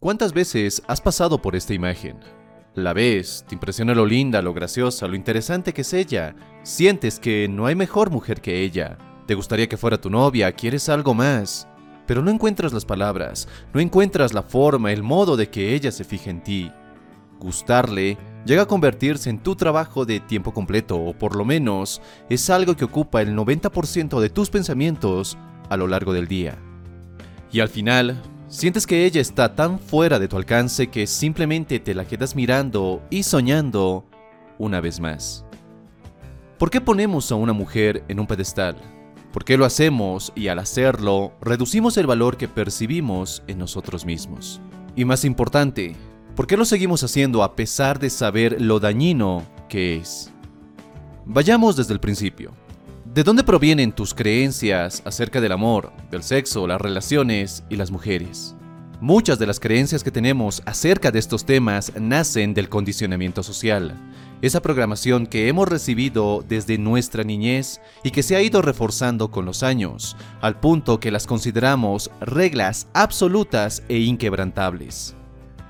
¿Cuántas veces has pasado por esta imagen? La ves, te impresiona lo linda, lo graciosa, lo interesante que es ella. Sientes que no hay mejor mujer que ella. Te gustaría que fuera tu novia, quieres algo más. Pero no encuentras las palabras, no encuentras la forma, el modo de que ella se fije en ti. Gustarle llega a convertirse en tu trabajo de tiempo completo, o por lo menos es algo que ocupa el 90% de tus pensamientos a lo largo del día. Y al final, Sientes que ella está tan fuera de tu alcance que simplemente te la quedas mirando y soñando una vez más. ¿Por qué ponemos a una mujer en un pedestal? ¿Por qué lo hacemos y al hacerlo reducimos el valor que percibimos en nosotros mismos? Y más importante, ¿por qué lo seguimos haciendo a pesar de saber lo dañino que es? Vayamos desde el principio. ¿De dónde provienen tus creencias acerca del amor, del sexo, las relaciones y las mujeres? Muchas de las creencias que tenemos acerca de estos temas nacen del condicionamiento social, esa programación que hemos recibido desde nuestra niñez y que se ha ido reforzando con los años, al punto que las consideramos reglas absolutas e inquebrantables.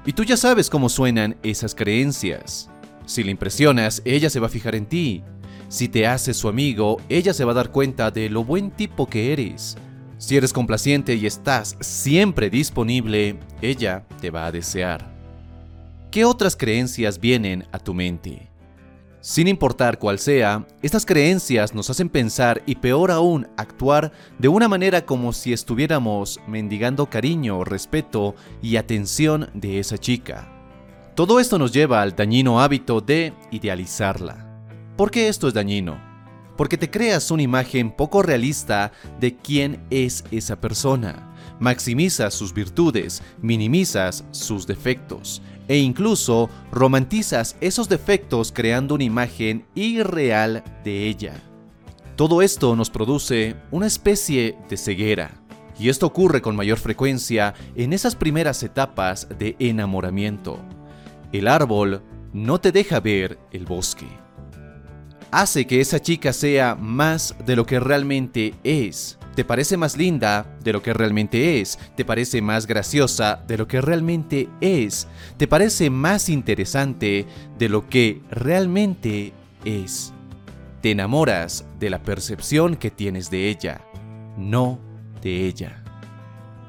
Y tú ya sabes cómo suenan esas creencias. Si le impresionas, ella se va a fijar en ti, si te haces su amigo, ella se va a dar cuenta de lo buen tipo que eres. Si eres complaciente y estás siempre disponible, ella te va a desear. ¿Qué otras creencias vienen a tu mente? Sin importar cuál sea, estas creencias nos hacen pensar y peor aún actuar de una manera como si estuviéramos mendigando cariño, respeto y atención de esa chica. Todo esto nos lleva al dañino hábito de idealizarla. ¿Por qué esto es dañino? Porque te creas una imagen poco realista de quién es esa persona. Maximizas sus virtudes, minimizas sus defectos e incluso romantizas esos defectos creando una imagen irreal de ella. Todo esto nos produce una especie de ceguera, y esto ocurre con mayor frecuencia en esas primeras etapas de enamoramiento. El árbol no te deja ver el bosque hace que esa chica sea más de lo que realmente es. Te parece más linda de lo que realmente es. Te parece más graciosa de lo que realmente es. Te parece más interesante de lo que realmente es. Te enamoras de la percepción que tienes de ella, no de ella.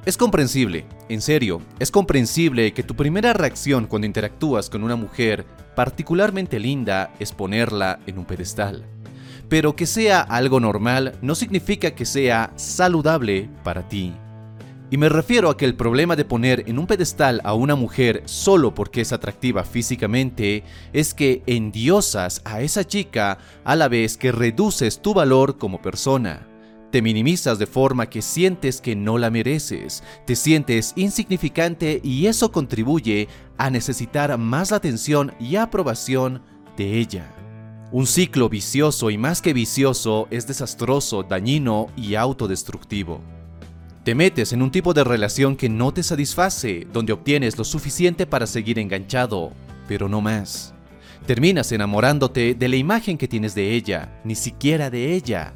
Es comprensible, en serio, es comprensible que tu primera reacción cuando interactúas con una mujer particularmente linda es ponerla en un pedestal. Pero que sea algo normal no significa que sea saludable para ti. Y me refiero a que el problema de poner en un pedestal a una mujer solo porque es atractiva físicamente es que endiosas a esa chica a la vez que reduces tu valor como persona. Te minimizas de forma que sientes que no la mereces, te sientes insignificante y eso contribuye a necesitar más atención y aprobación de ella. Un ciclo vicioso y más que vicioso es desastroso, dañino y autodestructivo. Te metes en un tipo de relación que no te satisface, donde obtienes lo suficiente para seguir enganchado, pero no más. Terminas enamorándote de la imagen que tienes de ella, ni siquiera de ella,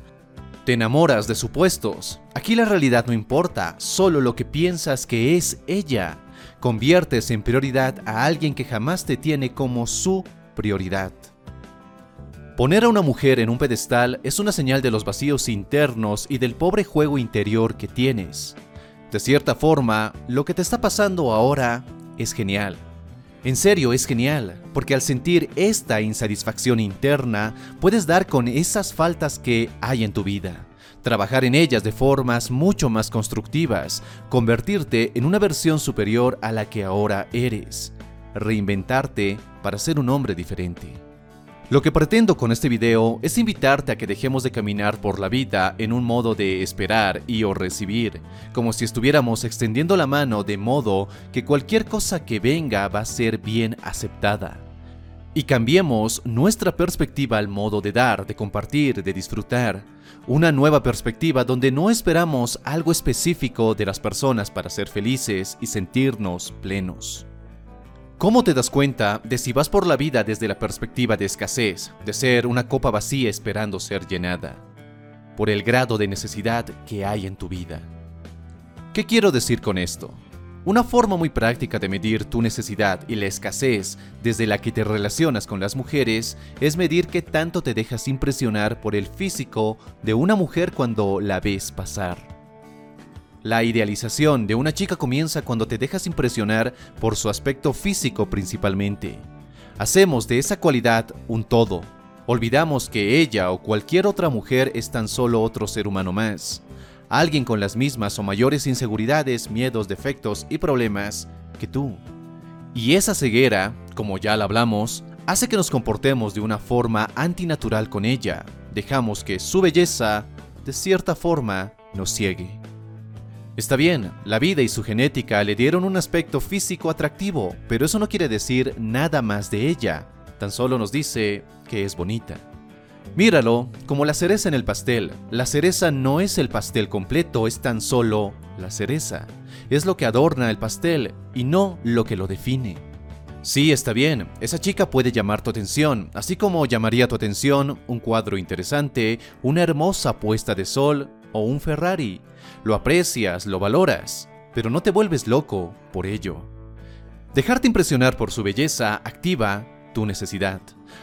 te enamoras de supuestos. Aquí la realidad no importa, solo lo que piensas que es ella. Conviertes en prioridad a alguien que jamás te tiene como su prioridad. Poner a una mujer en un pedestal es una señal de los vacíos internos y del pobre juego interior que tienes. De cierta forma, lo que te está pasando ahora es genial. En serio, es genial, porque al sentir esta insatisfacción interna, puedes dar con esas faltas que hay en tu vida, trabajar en ellas de formas mucho más constructivas, convertirte en una versión superior a la que ahora eres, reinventarte para ser un hombre diferente. Lo que pretendo con este video es invitarte a que dejemos de caminar por la vida en un modo de esperar y o recibir, como si estuviéramos extendiendo la mano de modo que cualquier cosa que venga va a ser bien aceptada. Y cambiemos nuestra perspectiva al modo de dar, de compartir, de disfrutar. Una nueva perspectiva donde no esperamos algo específico de las personas para ser felices y sentirnos plenos. ¿Cómo te das cuenta de si vas por la vida desde la perspectiva de escasez, de ser una copa vacía esperando ser llenada? Por el grado de necesidad que hay en tu vida. ¿Qué quiero decir con esto? Una forma muy práctica de medir tu necesidad y la escasez desde la que te relacionas con las mujeres es medir qué tanto te dejas impresionar por el físico de una mujer cuando la ves pasar. La idealización de una chica comienza cuando te dejas impresionar por su aspecto físico principalmente. Hacemos de esa cualidad un todo. Olvidamos que ella o cualquier otra mujer es tan solo otro ser humano más alguien con las mismas o mayores inseguridades, miedos, defectos y problemas que tú. Y esa ceguera, como ya la hablamos, hace que nos comportemos de una forma antinatural con ella. Dejamos que su belleza, de cierta forma, nos ciegue. Está bien, la vida y su genética le dieron un aspecto físico atractivo, pero eso no quiere decir nada más de ella, tan solo nos dice que es bonita. Míralo como la cereza en el pastel. La cereza no es el pastel completo, es tan solo la cereza. Es lo que adorna el pastel y no lo que lo define. Sí, está bien, esa chica puede llamar tu atención, así como llamaría tu atención un cuadro interesante, una hermosa puesta de sol o un Ferrari. Lo aprecias, lo valoras, pero no te vuelves loco por ello. Dejarte impresionar por su belleza activa tu necesidad.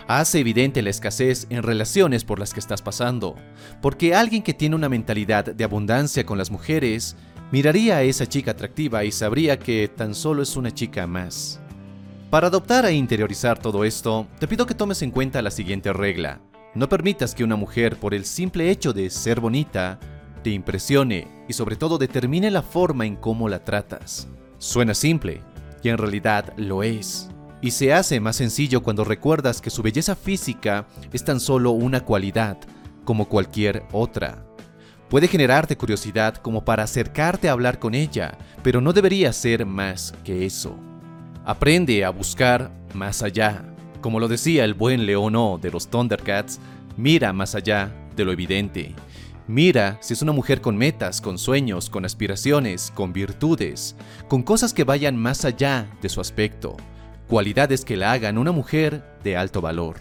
Hace evidente la escasez en relaciones por las que estás pasando, porque alguien que tiene una mentalidad de abundancia con las mujeres miraría a esa chica atractiva y sabría que tan solo es una chica más. Para adoptar e interiorizar todo esto, te pido que tomes en cuenta la siguiente regla. No permitas que una mujer, por el simple hecho de ser bonita, te impresione y sobre todo determine la forma en cómo la tratas. Suena simple, y en realidad lo es y se hace más sencillo cuando recuerdas que su belleza física es tan solo una cualidad, como cualquier otra. Puede generarte curiosidad como para acercarte a hablar con ella, pero no debería ser más que eso. Aprende a buscar más allá. Como lo decía el buen Leono de los Thundercats, mira más allá de lo evidente. Mira si es una mujer con metas, con sueños, con aspiraciones, con virtudes, con cosas que vayan más allá de su aspecto cualidades que la hagan una mujer de alto valor.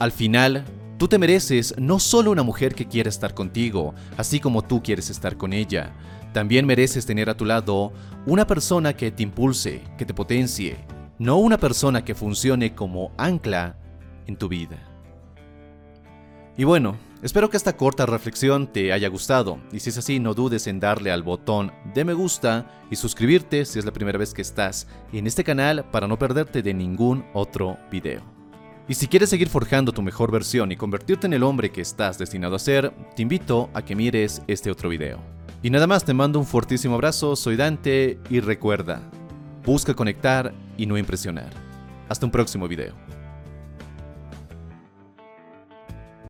Al final, tú te mereces no solo una mujer que quiera estar contigo, así como tú quieres estar con ella, también mereces tener a tu lado una persona que te impulse, que te potencie, no una persona que funcione como ancla en tu vida. Y bueno, Espero que esta corta reflexión te haya gustado y si es así no dudes en darle al botón de me gusta y suscribirte si es la primera vez que estás en este canal para no perderte de ningún otro video. Y si quieres seguir forjando tu mejor versión y convertirte en el hombre que estás destinado a ser, te invito a que mires este otro video. Y nada más te mando un fortísimo abrazo, soy Dante y recuerda, busca conectar y no impresionar. Hasta un próximo video.